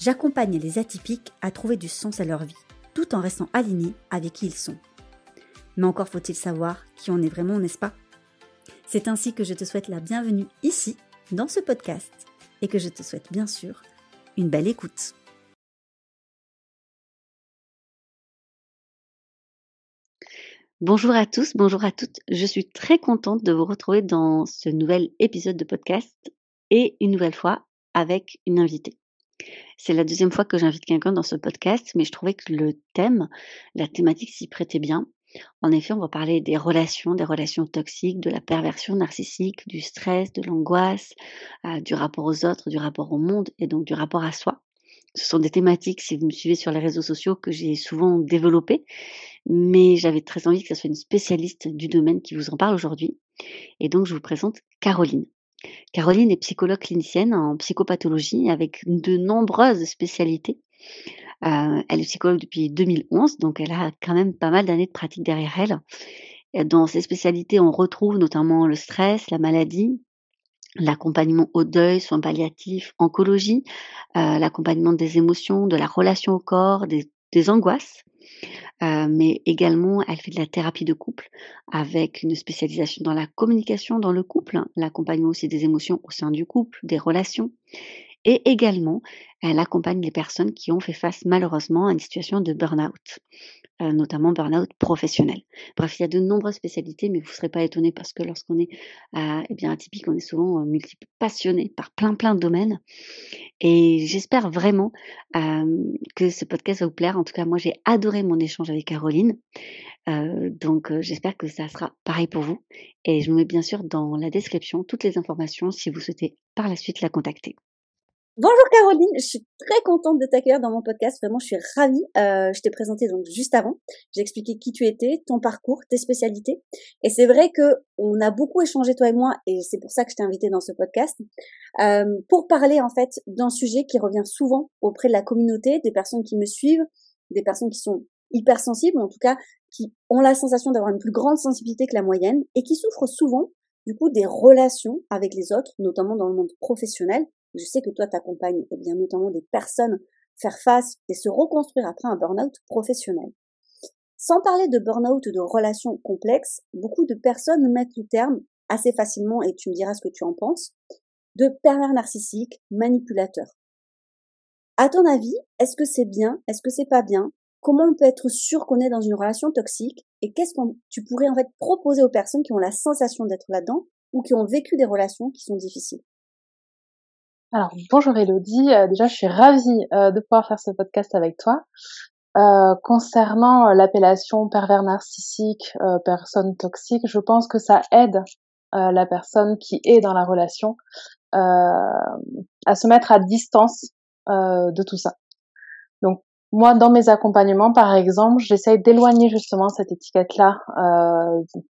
j'accompagne les atypiques à trouver du sens à leur vie, tout en restant alignés avec qui ils sont. Mais encore faut-il savoir qui on est vraiment, n'est-ce pas? C'est ainsi que je te souhaite la bienvenue ici, dans ce podcast, et que je te souhaite bien sûr une belle écoute. Bonjour à tous, bonjour à toutes. Je suis très contente de vous retrouver dans ce nouvel épisode de podcast et une nouvelle fois avec une invitée. C'est la deuxième fois que j'invite quelqu'un dans ce podcast, mais je trouvais que le thème, la thématique s'y prêtait bien. En effet, on va parler des relations, des relations toxiques, de la perversion narcissique, du stress, de l'angoisse, euh, du rapport aux autres, du rapport au monde et donc du rapport à soi. Ce sont des thématiques, si vous me suivez sur les réseaux sociaux, que j'ai souvent développées, mais j'avais très envie que ce soit une spécialiste du domaine qui vous en parle aujourd'hui. Et donc, je vous présente Caroline. Caroline est psychologue clinicienne en psychopathologie avec de nombreuses spécialités. Euh, elle est psychologue depuis 2011, donc elle a quand même pas mal d'années de pratique derrière elle. Dans ses spécialités, on retrouve notamment le stress, la maladie, l'accompagnement au deuil, soins palliatifs, oncologie, euh, l'accompagnement des émotions, de la relation au corps, des, des angoisses. Euh, mais également, elle fait de la thérapie de couple avec une spécialisation dans la communication dans le couple, l'accompagnement aussi des émotions au sein du couple, des relations. Et également, elle accompagne les personnes qui ont fait face malheureusement à une situation de burn-out, euh, notamment burn-out professionnel. Bref, il y a de nombreuses spécialités, mais vous ne serez pas étonnés parce que lorsqu'on est euh, eh bien atypique, on est souvent euh, passionné par plein plein de domaines. Et j'espère vraiment que ce podcast va vous plaire. En tout cas, moi, j'ai adoré mon échange avec Caroline. donc, j'espère que ça sera pareil pour vous. Et je vous mets bien sûr dans la description toutes les informations si vous souhaitez par la suite la contacter. Bonjour Caroline, je suis très contente de t'accueillir dans mon podcast. Vraiment, je suis ravie. Euh, je t'ai présenté donc juste avant. J'ai expliqué qui tu étais, ton parcours, tes spécialités. Et c'est vrai que on a beaucoup échangé toi et moi, et c'est pour ça que je t'ai invité dans ce podcast euh, pour parler en fait d'un sujet qui revient souvent auprès de la communauté, des personnes qui me suivent, des personnes qui sont hypersensibles, en tout cas qui ont la sensation d'avoir une plus grande sensibilité que la moyenne et qui souffrent souvent du coup des relations avec les autres, notamment dans le monde professionnel je sais que toi t'accompagnes eh bien notamment des personnes faire face et se reconstruire après un burn-out professionnel. Sans parler de burn-out ou de relations complexes, beaucoup de personnes mettent le terme assez facilement, et tu me diras ce que tu en penses, de pervers narcissiques, manipulateurs. À ton avis, est-ce que c'est bien Est-ce que c'est pas bien? Comment on peut être sûr qu'on est dans une relation toxique? Et qu'est-ce que tu pourrais en fait proposer aux personnes qui ont la sensation d'être là-dedans ou qui ont vécu des relations qui sont difficiles? Alors bonjour Elodie, euh, déjà je suis ravie euh, de pouvoir faire ce podcast avec toi. Euh, concernant l'appellation pervers narcissique, personne toxique, je pense que ça aide la personne qui est dans la relation à se mettre à distance de tout ça. Donc moi, dans mes accompagnements, par exemple, j'essaye d'éloigner justement cette étiquette-là,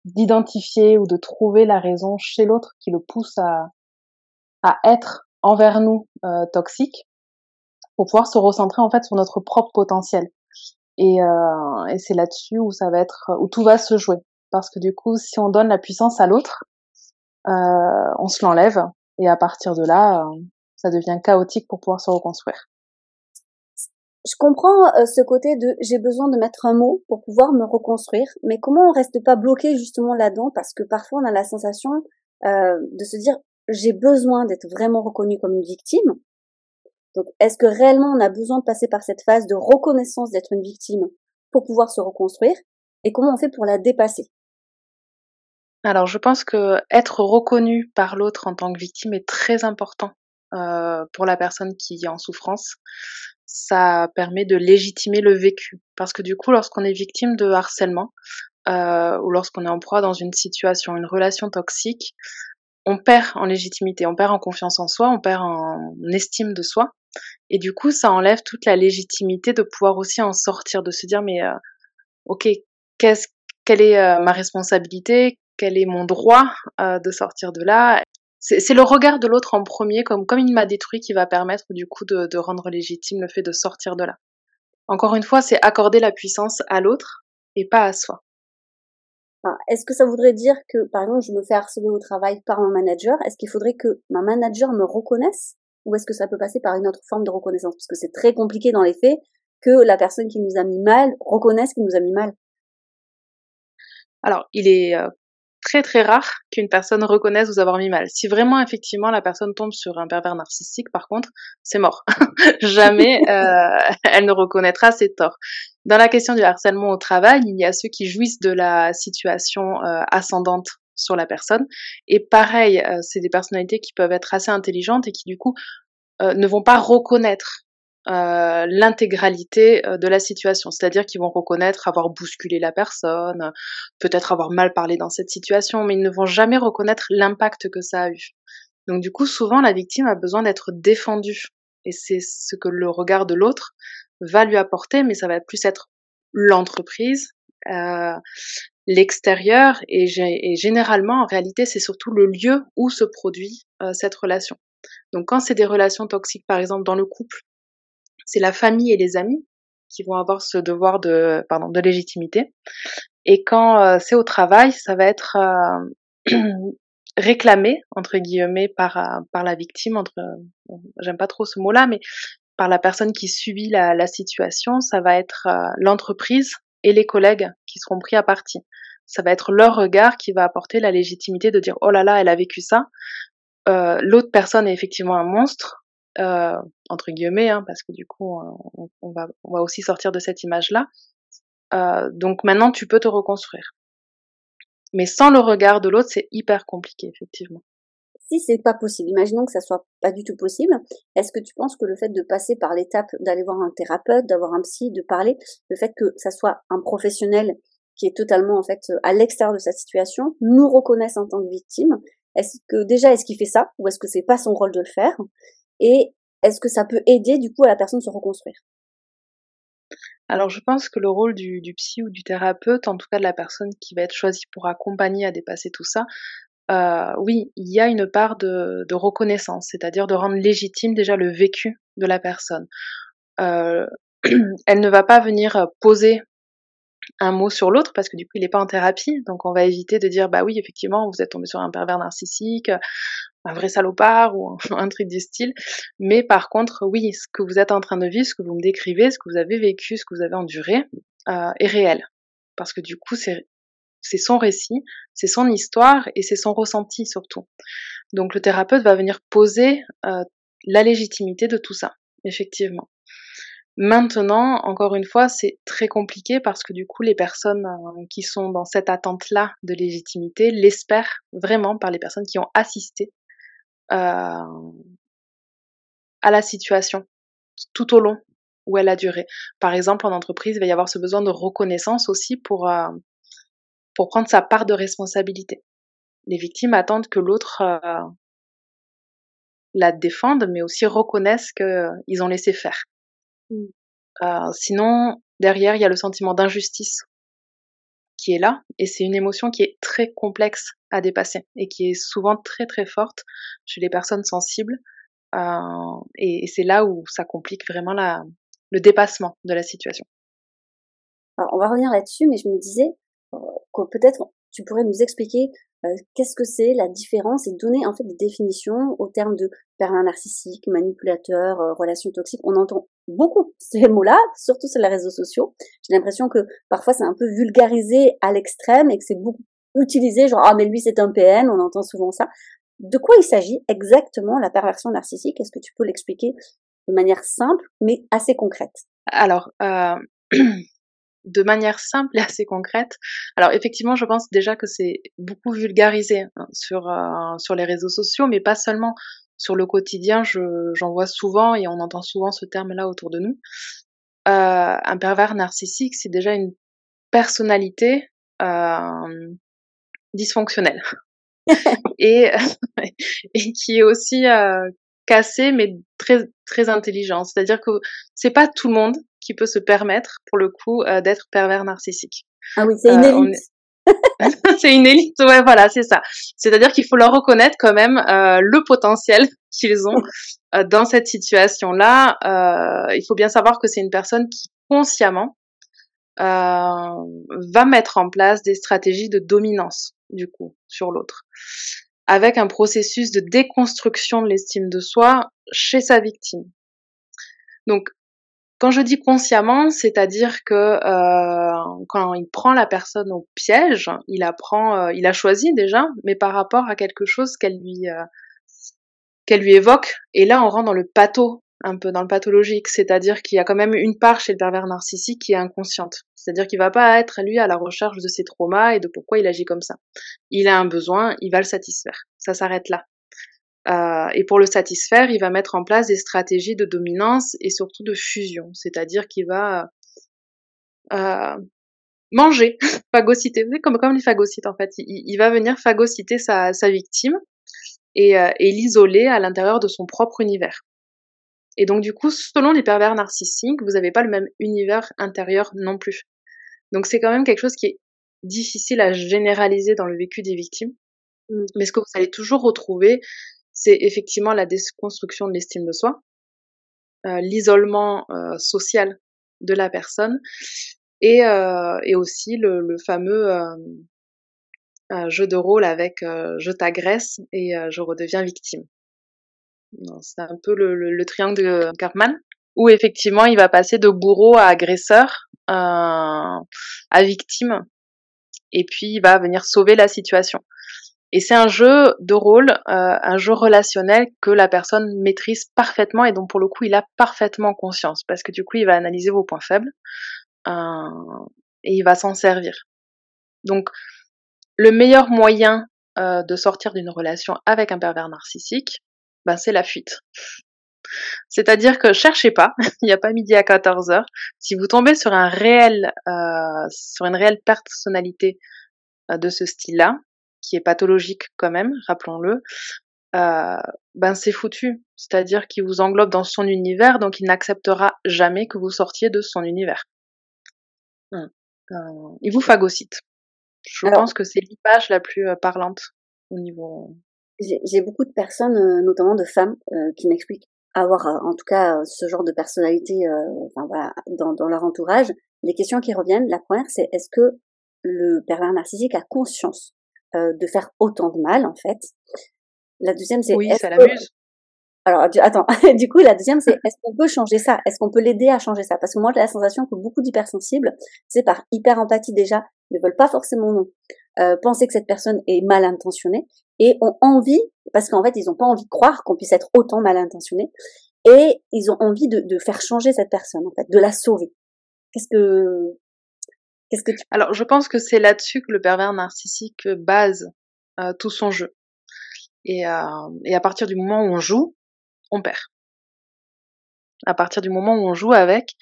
d'identifier ou de trouver la raison chez l'autre qui le pousse à être envers nous euh, toxiques pour pouvoir se recentrer en fait sur notre propre potentiel. Et, euh, et c'est là-dessus où ça va être où tout va se jouer parce que du coup si on donne la puissance à l'autre, euh, on se l'enlève et à partir de là euh, ça devient chaotique pour pouvoir se reconstruire. Je comprends euh, ce côté de j'ai besoin de mettre un mot pour pouvoir me reconstruire, mais comment on reste pas bloqué justement là-dedans? Parce que parfois on a la sensation euh, de se dire j'ai besoin d'être vraiment reconnue comme une victime. Donc, est-ce que réellement on a besoin de passer par cette phase de reconnaissance d'être une victime pour pouvoir se reconstruire? Et comment on fait pour la dépasser? Alors, je pense que être reconnu par l'autre en tant que victime est très important euh, pour la personne qui est en souffrance. Ça permet de légitimer le vécu. Parce que du coup, lorsqu'on est victime de harcèlement, euh, ou lorsqu'on est en proie dans une situation, une relation toxique, on perd en légitimité, on perd en confiance en soi, on perd en estime de soi. Et du coup, ça enlève toute la légitimité de pouvoir aussi en sortir, de se dire mais euh, ok, quelle est euh, ma responsabilité, quel est mon droit euh, de sortir de là? C'est le regard de l'autre en premier, comme comme il m'a détruit, qui va permettre du coup de, de rendre légitime le fait de sortir de là. Encore une fois, c'est accorder la puissance à l'autre et pas à soi. Est-ce que ça voudrait dire que, par exemple, je me fais harceler au travail par mon manager Est-ce qu'il faudrait que ma manager me reconnaisse? Ou est-ce que ça peut passer par une autre forme de reconnaissance? Parce que c'est très compliqué dans les faits que la personne qui nous a mis mal reconnaisse qu'il nous a mis mal. Alors, il est euh, très très rare qu'une personne reconnaisse vous avoir mis mal. Si vraiment effectivement la personne tombe sur un pervers narcissique, par contre, c'est mort. Jamais euh, elle ne reconnaîtra ses torts. Dans la question du harcèlement au travail, il y a ceux qui jouissent de la situation euh, ascendante sur la personne. Et pareil, euh, c'est des personnalités qui peuvent être assez intelligentes et qui du coup ne vont pas reconnaître euh, l'intégralité euh, de la situation. C'est-à-dire qu'ils vont reconnaître avoir bousculé la personne, peut-être avoir mal parlé dans cette situation, mais ils ne vont jamais reconnaître l'impact que ça a eu. Donc du coup, souvent, la victime a besoin d'être défendue. Et c'est ce que le regard de l'autre va lui apporter, mais ça va plus être l'entreprise, euh, l'extérieur, et, et, généralement, en réalité, c'est surtout le lieu où se produit euh, cette relation. Donc quand c'est des relations toxiques, par exemple, dans le couple, c'est la famille et les amis qui vont avoir ce devoir de, pardon, de légitimité. Et quand euh, c'est au travail, ça va être euh, réclamé entre guillemets par euh, par la victime, entre, j'aime pas trop ce mot-là, mais par la personne qui subit la, la situation, ça va être l'entreprise et les collègues qui seront pris à partie. Ça va être leur regard qui va apporter la légitimité de dire oh là là, elle a vécu ça. L'autre personne est effectivement un monstre euh, entre guillemets, hein, parce que du coup, on, on, va, on va aussi sortir de cette image-là. Euh, donc maintenant, tu peux te reconstruire. Mais sans le regard de l'autre, c'est hyper compliqué, effectivement. Si c'est pas possible, imaginons que ça soit pas du tout possible, est-ce que tu penses que le fait de passer par l'étape d'aller voir un thérapeute, d'avoir un psy, de parler, le fait que ça soit un professionnel qui est totalement en fait à l'extérieur de cette situation, nous reconnaisse en tant que victime, est-ce que déjà est-ce qu'il fait ça ou est-ce que c'est pas son rôle de le faire et est-ce que ça peut aider du coup à la personne de se reconstruire? Alors je pense que le rôle du, psy ou du thérapeute, en tout cas de la personne qui va être choisie pour accompagner à dépasser tout ça, euh, oui, il y a une part de, reconnaissance, c'est-à-dire de rendre légitime déjà le vécu de la personne. Euh, elle ne va pas venir poser un mot sur l'autre parce que du coup il n'est pas en thérapie. Donc on va éviter de dire bah oui effectivement vous êtes tombé sur un pervers narcissique un vrai salopard ou un, truc du style. Mais par contre oui ce que vous êtes en train de vivre ce que vous me décrivez ce que vous avez vécu ce que vous avez enduré euh, est réel. Parce que du coup c'est c'est son récit c'est son histoire et c'est son ressenti surtout donc le thérapeute va venir poser euh, la légitimité de tout ça effectivement Maintenant, encore une fois, c'est très compliqué parce que du coup, les personnes euh, qui sont dans cette attente-là de légitimité l'espèrent vraiment par les personnes qui ont assisté euh, à la situation tout au long où elle a duré. Par exemple, en entreprise, il va y avoir ce besoin de reconnaissance aussi pour, pour prendre sa part de responsabilité. Les victimes attendent que l'autre la défende, mais aussi reconnaissent qu'ils ont laissé faire. Mmh. Euh, sinon, derrière, il y a le sentiment d'injustice qui est là, et c'est une émotion qui est très complexe à dépasser et qui est souvent très très forte chez les personnes sensibles. Euh, et, c'est là où ça complique vraiment la, le dépassement de la situation. Alors, on va revenir là-dessus, mais je me disais euh, peut-être tu pourrais nous expliquer euh, qu'est-ce que c'est la différence et donner en fait des définitions au terme de pervers narcissique, manipulateur, euh, relation toxique. On entend beaucoup ces mots-là, surtout sur les réseaux sociaux. J'ai l'impression que parfois c'est un peu vulgarisé à l'extrême et que c'est beaucoup utilisé, genre ah mais lui c'est un PN, on entend souvent ça. De quoi il s'agit exactement la perversion narcissique? Est-ce que tu peux l'expliquer de manière simple mais assez concrète? Alors, euh, de manière simple et assez concrète. Alors effectivement, je pense déjà que c'est beaucoup vulgarisé hein, sur euh, sur les réseaux sociaux, mais pas seulement sur le quotidien. j'en vois souvent et on entend souvent ce terme-là autour de nous. Euh, un pervers narcissique, c'est déjà une personnalité euh, dysfonctionnelle et et qui est aussi cassé, mais très très intelligent. C'est-à-dire que c'est pas tout le monde qui peut se permettre, pour le coup, d'être pervers narcissique. Ah oui, c'est une élite. c'est une élite, ouais, voilà, c'est ça. C'est-à-dire qu'il faut leur reconnaître quand même euh, le potentiel qu'ils ont euh, dans cette situation-là. Euh, il faut bien savoir que c'est une personne qui consciemment va mettre en place des stratégies de dominance, du coup, sur l'autre, avec un processus de déconstruction de l'estime de soi chez sa victime. Donc, quand je dis consciemment, c'est-à-dire que euh, quand il prend la personne au piège, il apprend, euh, il a choisi déjà, mais par rapport à quelque chose qu'elle lui euh, qu'elle lui évoque. Et là, on rentre dans le patho, un peu dans le pathologique, c'est-à-dire qu'il y a quand même une part chez le pervers narcissique qui est inconsciente. C'est-à-dire qu'il va pas être lui à la recherche de ses traumas et de pourquoi il agit comme ça. Il a un besoin, il va le satisfaire. Ça s'arrête là. Euh, et pour le satisfaire, il va mettre en place des stratégies de dominance et surtout de fusion, c'est-à-dire qu'il va euh, manger, phagocyter, comme, comme les phagocytes en fait. Il, va venir phagocyter sa, sa victime et, euh, et l'isoler à l'intérieur de son propre univers. Et donc du coup, selon les pervers narcissiques, vous n'avez pas le même univers intérieur non plus. Donc c'est quand même quelque chose qui est difficile à généraliser dans le vécu des victimes. Mmh. Mais ce que vous allez toujours retrouver, c'est effectivement la déconstruction de l'estime de soi, euh, l'isolement euh, social de la personne et, euh, aussi le, le fameux jeu de rôle avec je t'agresse et je redeviens victime. C'est un peu le, le, triangle de Cartman où effectivement il va passer de bourreau à agresseur, à victime, et puis il va venir sauver la situation. Et c'est un jeu de rôle, euh, un jeu relationnel que la personne maîtrise parfaitement et dont pour le coup il a parfaitement conscience parce que du coup il va analyser vos points faibles euh, et il va s'en servir. Donc le meilleur moyen euh, de sortir d'une relation avec un pervers narcissique, ben, c'est la fuite. C'est-à-dire que cherchez pas, il n'y a pas midi à 14 heures. Si vous tombez sur un réel, euh, sur une réelle personnalité euh, de ce style-là, qui est pathologique quand même, rappelons-le, euh, ben c'est foutu. C'est-à-dire qu'il vous englobe dans son univers, donc il n'acceptera jamais que vous sortiez de son univers. Hum. Euh, il vous phagocyte. Je pense que c'est l'image la plus euh, parlante au niveau. J'ai beaucoup de personnes, notamment de femmes, qui m'expliquent avoir, en tout cas, ce genre de personnalité, enfin, voilà, dans, dans leur entourage. Les questions qui reviennent, la première, c'est est-ce que le pervers narcissique a conscience euh, de faire autant de mal en fait. La deuxième c'est oui, ça l'amuse. Alors attends, du coup la deuxième c'est est-ce qu'on peut changer ça? Est-ce qu'on peut l'aider à changer ça? Parce que moi j'ai la sensation que beaucoup d'hypersensibles, c'est par hyper empathie déjà, ne veulent pas forcément non, euh, penser que cette personne est mal intentionnée et ont envie, parce qu'en fait ils n'ont pas envie de croire qu'on puisse être autant mal intentionné, et ils ont envie de, de faire changer cette personne en fait, de la sauver. Qu'est-ce que alors, je pense que c'est là-dessus que le pervers narcissique base euh, tout son jeu. Et, euh, et à partir du moment où on joue, on perd. À partir du moment où on joue avec,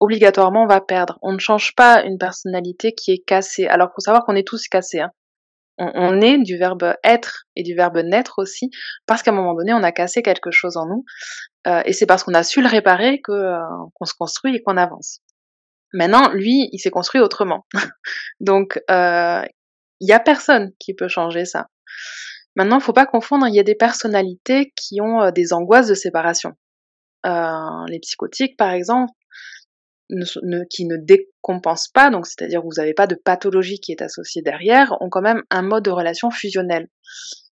obligatoirement on va perdre. On ne change pas une personnalité qui est cassée. Alors faut savoir qu'on est tous cassés. Hein. On, est du verbe être et du verbe naître aussi, parce qu'à un moment donné on a cassé quelque chose en nous, euh, et c'est parce qu'on a su le réparer que qu'on se construit et qu'on avance. Maintenant, lui, il s'est construit autrement. Donc, euh, il y a personne qui peut changer ça. Maintenant, faut pas confondre, il y a des personnalités qui ont euh, des angoisses de séparation. Euh, les psychotiques, par exemple, qui ne décompensent pas, donc c'est-à-dire vous n'avez pas de pathologie qui est associée derrière, ont quand même un mode de relation fusionnel.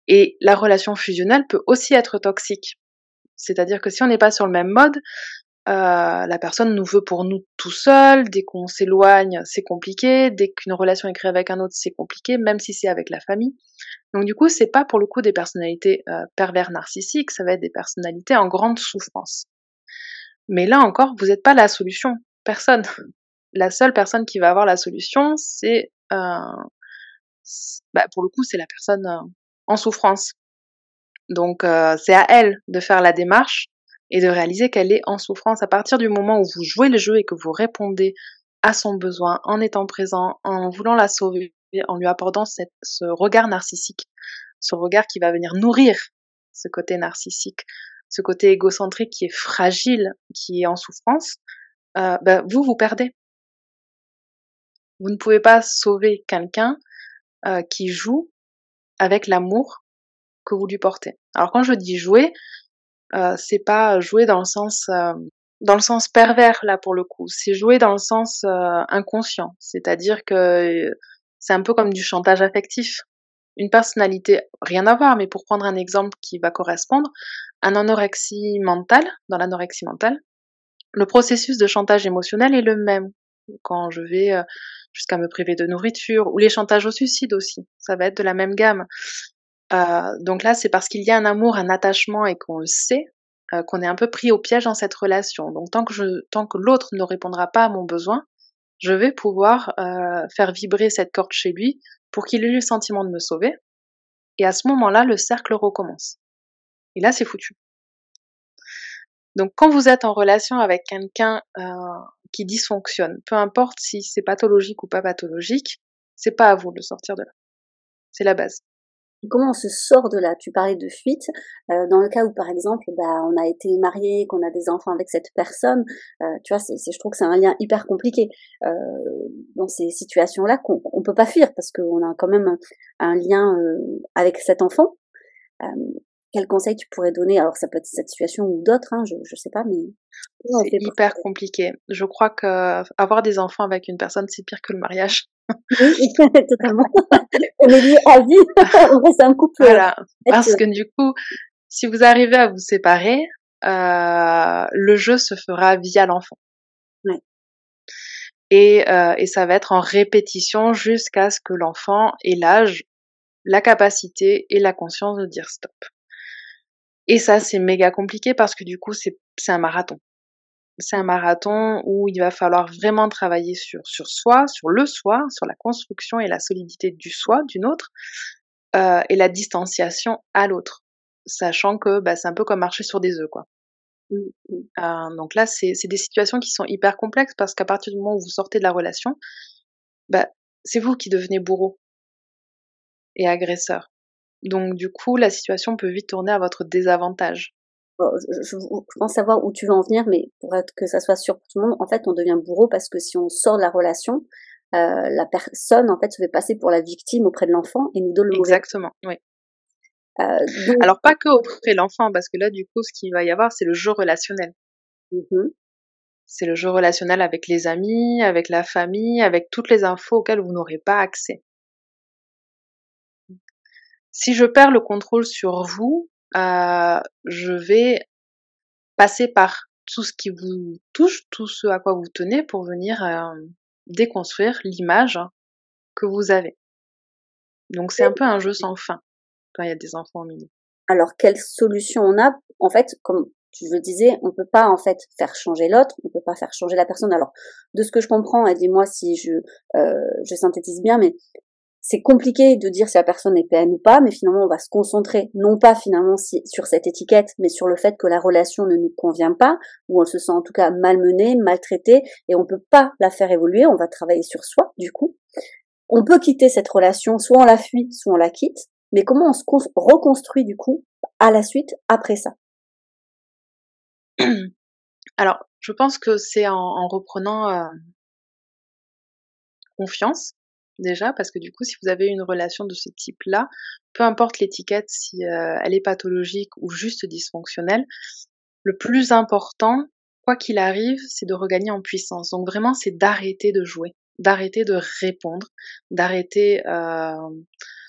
Et la relation fusionnelle peut aussi être toxique. C'est-à-dire que si on n'est pas sur le même mode, euh, la personne nous veut pour nous tout seul, dès qu'on s'éloigne, c'est compliqué, dès qu'une relation est créée avec un autre, c'est compliqué, même si c'est avec la famille. Donc du coup, c'est pas pour le coup des personnalités euh, pervers narcissiques, ça va être des personnalités en grande souffrance. Mais là encore, vous n'êtes pas la solution, personne. La seule personne qui va avoir la solution, c'est euh, bah, pour le coup, c'est la personne en souffrance. Donc c'est à elle de faire la démarche et de réaliser qu'elle est en souffrance à partir du moment où vous jouez le jeu et que vous répondez à son besoin en étant présent, en voulant la sauver, en lui apportant ce regard narcissique, ce regard qui va venir nourrir ce côté narcissique ce côté égocentrique qui est fragile, qui est en souffrance, euh, bah, vous, vous perdez. Vous ne pouvez pas sauver quelqu'un euh, qui joue avec l'amour que vous lui portez. Alors quand je dis jouer, euh, c'est pas jouer dans le sens euh, dans le sens pervers là pour le coup, c'est jouer dans le sens euh, inconscient, c'est-à-dire que c'est un peu comme du chantage affectif. Une personnalité, rien à voir, mais pour prendre un exemple qui va correspondre, un anorexie mentale, dans l'anorexie mentale, le processus de chantage émotionnel est le même. Quand je vais jusqu'à me priver de nourriture, ou les chantages au suicide aussi, ça va être de la même gamme. Euh, donc là, c'est parce qu'il y a un amour, un attachement et qu'on le sait, euh, qu'on est un peu pris au piège dans cette relation. Donc tant que je, tant que l'autre ne répondra pas à mon besoin, je vais pouvoir euh, faire vibrer cette corde chez lui pour qu'il ait le sentiment de me sauver. Et à ce moment-là, le cercle recommence. Et là, c'est foutu. Donc quand vous êtes en relation avec quelqu'un euh, qui dysfonctionne, peu importe si c'est pathologique ou pas pathologique, c'est pas à vous de sortir de là. C'est la base comment on se sort de là? Tu parlais de fuite. Euh, dans le cas où, par exemple, bah, on a été marié, qu'on a des enfants avec cette personne, euh, tu vois, c'est, je trouve que c'est un lien hyper compliqué. Euh, dans ces situations-là, qu'on on peut pas fuir parce qu'on a quand même un, lien avec cet enfant. Euh, quel conseil tu pourrais donner? Alors, ça peut être cette situation ou d'autres, hein, je, je sais pas, mais c'est hyper compliqué. Je crois que avoir des enfants avec une personne, c'est pire que le mariage. Oui, totalement. on est lié à vie. on reste un couple. Voilà. Parce que du coup, si vous arrivez à vous séparer, euh, le jeu se fera via l'enfant. Ouais. Et, euh, et ça va être en répétition jusqu'à ce que l'enfant ait l'âge, la capacité et la conscience de dire stop. Et ça, c'est méga compliqué parce que du coup, c'est un marathon c'est un marathon où il va falloir vraiment travailler sur, sur soi, sur le soi, sur la construction et la solidité du soi, d'une autre, euh, et la distanciation à l'autre, sachant que bah, c'est un peu comme marcher sur des œufs, quoi. Mmh, mmh. Euh, donc là, c'est des situations qui sont hyper complexes parce qu'à partir du moment où vous sortez de la relation, bah, c'est vous qui devenez bourreau et agresseur. Donc du coup, la situation peut vite tourner à votre désavantage je, je, pense savoir où tu veux en venir, mais pour être que ça soit sûr pour tout le monde, en fait, on devient bourreau parce que si on sort de la relation, euh, la personne, en fait, se fait passer pour la victime auprès de l'enfant et nous donne le Exactement, oui. Euh, Alors, pas que auprès de l'enfant, parce que là, du coup, ce qu'il va y avoir, c'est le jeu relationnel. Mmh c'est le jeu relationnel avec les amis, avec la famille, avec toutes les infos auxquelles vous n'aurez pas accès. Si je perds le contrôle sur vous, euh, je vais passer par tout ce qui vous touche, tout ce à quoi vous tenez pour venir euh, déconstruire l'image que vous avez. Donc c'est un peu un jeu sans fin quand il y a des enfants au milieu. Alors quelle solution on a? En fait, comme tu le disais, on peut pas en fait faire changer l'autre, on peut pas faire changer la personne. Alors de ce que je comprends, et dis-moi si je euh, je synthétise bien, mais c'est compliqué de dire si la personne est PN ou pas, mais finalement on va se concentrer non pas finalement sur cette étiquette, mais sur le fait que la relation ne nous convient pas, ou on se sent en tout cas malmené, maltraité, et on peut pas la faire évoluer, on va travailler sur soi du coup. On peut quitter cette relation, soit on la fuit, soit on la quitte, mais comment on se reconstruit du coup à la suite après ça? Alors, je pense que c'est en, reprenant euh, confiance déjà, parce que du coup, si vous avez une relation de ce type-là, peu importe l'étiquette, si euh, elle est pathologique ou juste dysfonctionnelle, le plus important, quoi qu'il arrive, c'est de regagner en puissance. Donc vraiment, c'est d'arrêter de jouer, d'arrêter de répondre, d'arrêter euh,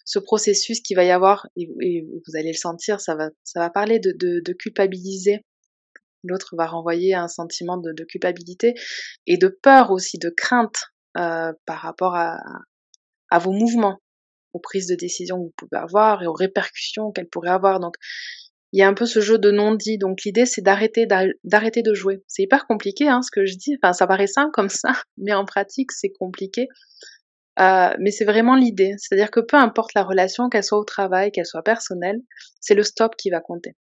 ce processus qui va y avoir, et, vous allez le sentir, ça va, ça va parler de, culpabiliser l'autre va renvoyer un sentiment de, de, culpabilité et de peur aussi, de crainte euh, par rapport à, à vos mouvements, aux prises de décision que vous pouvez avoir et aux répercussions qu'elles pourraient avoir. Donc, il y a un peu ce jeu de non-dit. Donc, l'idée, c'est d'arrêter, d'arrêter de jouer. C'est hyper compliqué, hein, ce que je dis. Enfin, ça paraît simple comme ça, mais en pratique, c'est compliqué. Euh, mais c'est vraiment l'idée. C'est-à-dire que peu importe la relation, qu'elle soit au travail, qu'elle soit personnelle, c'est le stop qui va compter.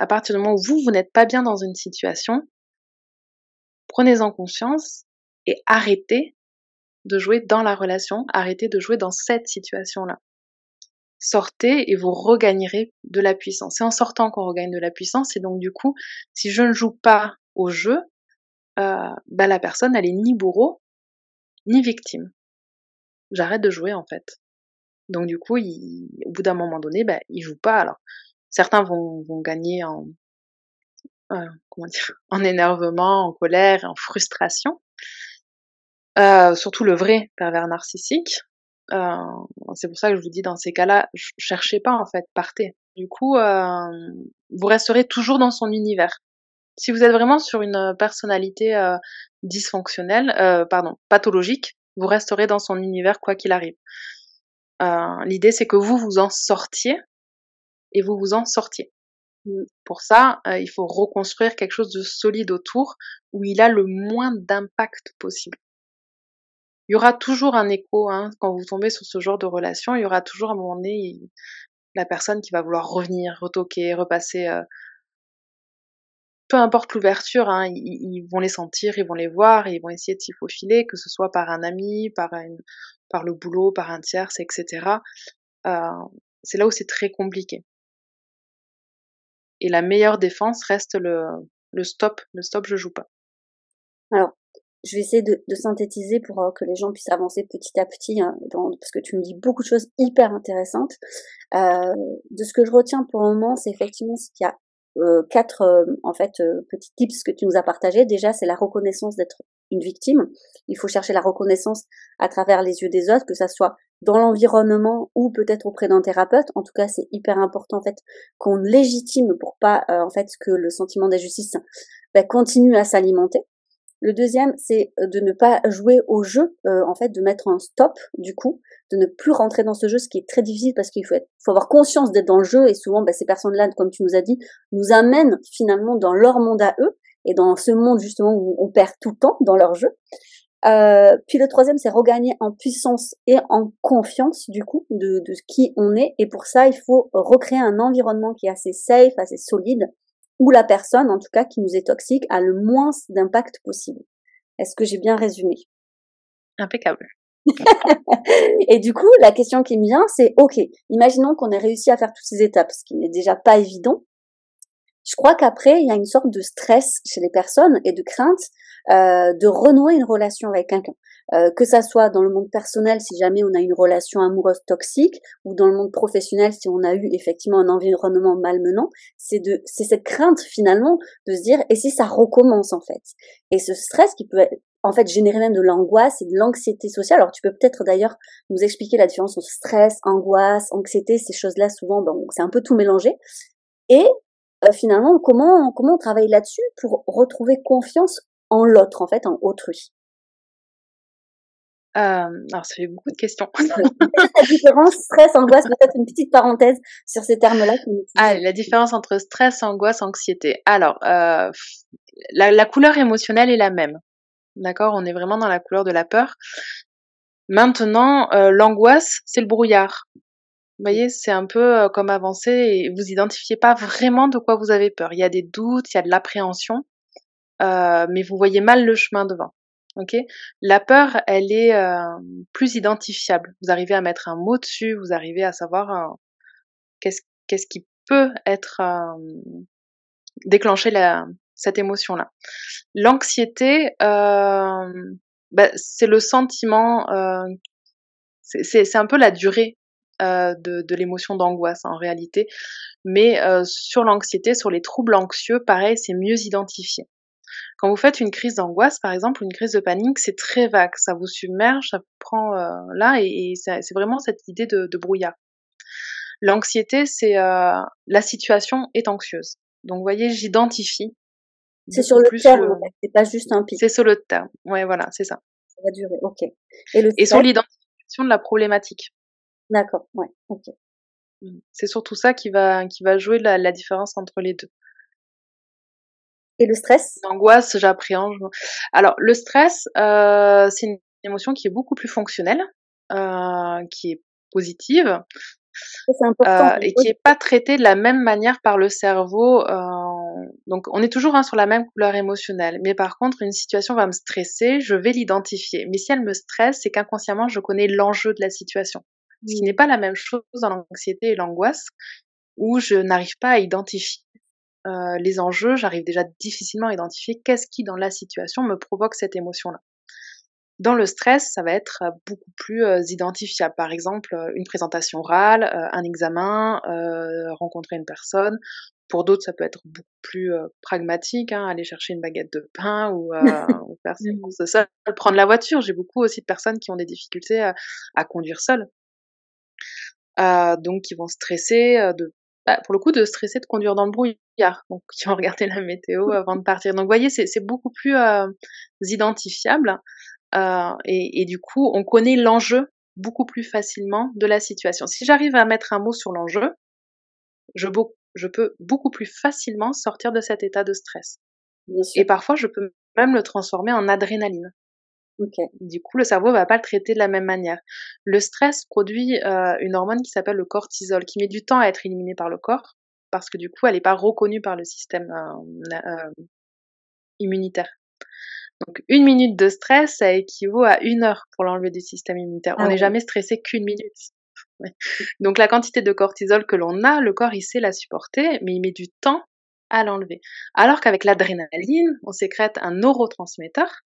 À partir du moment où vous, vous n'êtes pas bien dans une situation, prenez-en conscience et arrêtez de jouer dans la relation, arrêtez de jouer dans cette situation-là. sortez et vous regagnerez de la puissance. C'est en sortant qu'on regagne de la puissance et donc du coup, si je ne joue pas au jeu, euh, bah, la personne elle est ni bourreau ni victime. J'arrête de jouer en fait. Donc du coup, au bout d'un moment donné, bah, il joue pas. Alors certains vont, gagner en euh, en énervement, en colère, en frustration. Euh, surtout le vrai pervers narcissique. Euh, c'est pour ça que je vous dis dans ces cas-là, cherchez pas en fait, partez. Du coup, euh, vous resterez toujours dans son univers. Si vous êtes vraiment sur une personnalité euh, dysfonctionnelle, euh, pardon, pathologique, vous resterez dans son univers quoi qu'il arrive. L'idée c'est que vous vous en sortiez et vous vous en sortiez. Pour ça, il faut reconstruire quelque chose de solide autour où il a le moins d'impact possible il y aura toujours un écho hein, quand vous tombez sur ce genre de relation. Il y aura toujours un moment donné la personne qui va vouloir revenir, retoquer, repasser. Euh, peu importe l'ouverture, hein, ils, vont les sentir, ils vont les voir, ils vont essayer de s'y faufiler, que ce soit par un ami, par, une, par le boulot, par un tierce, etc. Euh, c'est là où c'est très compliqué. Et la meilleure défense reste le, le stop, le stop, je joue pas. Alors, je vais essayer de, synthétiser pour euh, que les gens puissent avancer petit à petit, hein, parce que tu me dis beaucoup de choses hyper intéressantes. Euh, de ce que je retiens pour le moment, c'est effectivement qu'il y a euh, quatre en fait petits tips que tu nous as partagés. Déjà, c'est la reconnaissance d'être une victime. Il faut chercher la reconnaissance à travers les yeux des autres, que ça soit dans l'environnement ou peut-être auprès d'un thérapeute. En tout cas, c'est hyper important en fait qu'on légitime pour pas en fait que le sentiment d'injustice ben, continue à s'alimenter. Le deuxième, c'est euh, de ne pas jouer au jeu, euh, en fait, de mettre un stop, du coup, de ne plus rentrer dans ce jeu, ce qui est très difficile parce qu'il faut, avoir conscience d'être dans le jeu et souvent, bah, ces personnes-là, comme tu nous as dit, nous amènent finalement dans leur monde à eux et dans ce monde justement où on perd tout le temps dans leur jeu. Euh, puis le troisième, c'est regagner en puissance et en confiance du coup de, de qui on est. Et pour ça, il faut recréer un environnement qui est assez safe, assez solide, ou la personne, en tout cas, qui nous est toxique, a le moins d'impact possible. Est-ce que j'ai bien résumé? Impeccable. et du coup, la question qui me vient, c'est, OK, imaginons qu'on ait réussi à faire toutes ces étapes, ce qui n'est déjà pas évident. Je crois qu'après, il y a une sorte de stress chez les personnes et de crainte euh, de renouer une relation avec quelqu'un. Euh, que ça soit dans le monde personnel si jamais on a une relation amoureuse toxique ou dans le monde professionnel si on a eu effectivement un environnement malmenant, c'est de c'est cette crainte finalement de se dire et si ça recommence en fait? Et ce stress qui peut en fait générer même de l'angoisse et de l'anxiété sociale. Alors tu peux peut-être d'ailleurs nous expliquer la différence entre stress, angoisse, anxiété, ces choses-là souvent c'est un peu tout mélangé. Et euh, finalement comment comment on travaille là-dessus pour retrouver confiance en l'autre en fait en autrui? Euh, alors, ça fait beaucoup de questions. la différence stress, angoisse, peut-être une petite parenthèse sur ces termes-là. Ah, la différence entre stress, angoisse, anxiété. Alors, euh, la, la, couleur émotionnelle est la même. D'accord? On est vraiment dans la couleur de la peur. Maintenant, euh, l'angoisse, c'est le brouillard. Vous voyez, c'est un peu euh, comme avancer et vous identifiez pas vraiment de quoi vous avez peur. Il y a des doutes, il y a de l'appréhension, euh, mais vous voyez mal le chemin devant. Ok, la peur, elle est euh, plus identifiable. Vous arrivez à mettre un mot dessus, vous arrivez à savoir euh, qu'est-ce qu'est-ce qui peut être euh, déclencher la, cette émotion-là. L'anxiété, bah, c'est le sentiment, c'est un peu la durée de, de l'émotion d'angoisse en réalité. Mais sur l'anxiété, sur les troubles anxieux, pareil, c'est mieux identifié. Quand vous faites une crise d'angoisse, par exemple, une crise de panique, c'est très vague, ça vous submerge, ça vous prend euh, là, et, c'est vraiment cette idée de, brouillard. L'anxiété, c'est euh, la situation est anxieuse. Donc, vous voyez, j'identifie. C'est sur le terme, c'est pas juste un pic. C'est sur le terme, ouais, voilà, c'est ça. Ça va durer, ok. Et, sur l'identification de la problématique. D'accord, ouais, ok. Mmh. C'est surtout ça qui va, qui va jouer la différence entre les deux. Et le stress? L'angoisse, j'appréhende. Alors, le stress, euh, c'est une émotion qui est beaucoup plus fonctionnelle, euh, qui est positive. Euh, et qui est pas traitée de la même manière par le cerveau. Euh, donc, on est toujours hein, sur la même couleur émotionnelle. Mais par contre, une situation va me stresser, je vais l'identifier. Mais si elle me stresse, c'est qu'inconsciemment, je connais l'enjeu de la situation. Ce qui n'est pas la même chose dans l'anxiété et l'angoisse, où je n'arrive pas à identifier euh, les enjeux, j'arrive déjà difficilement à identifier qu'est-ce qui dans la situation me provoque cette émotion-là. Dans le stress, ça va être euh, beaucoup plus euh, identifiable. Par exemple, une présentation orale, un examen, rencontrer une personne. Pour d'autres, ça peut être beaucoup plus pragmatique, hein, aller chercher une baguette de pain ou, ou faire ses courses seul, prendre la voiture. J'ai beaucoup aussi de personnes qui ont des difficultés à, à conduire seules. Euh, donc qui vont stresser de bah, pour le coup, de stresser de conduire dans le brouillard. Donc, qui vont regarder la météo avant de partir. Donc, vous voyez, c'est beaucoup plus euh, identifiable. Euh, et, et, du coup, on connaît l'enjeu beaucoup plus facilement de la situation. Si j'arrive à mettre un mot sur l'enjeu, je, je, peux beaucoup plus facilement sortir de cet état de stress. Et parfois, je peux même le transformer en adrénaline. Du coup, le cerveau va pas le traiter de la même manière. Le stress produit euh, une hormone qui s'appelle le cortisol, qui met du temps à être éliminée par le corps, parce que du coup, elle n'est pas reconnue par le système euh, euh, immunitaire. Donc, une minute de stress, ça équivaut à une heure pour l'enlever du système immunitaire. On ah n'est jamais stressé qu'une minute. Donc, la quantité de cortisol que l'on a, le corps, il sait la supporter, mais il met du temps à l'enlever. Alors qu'avec l'adrénaline, on sécrète un neurotransmetteur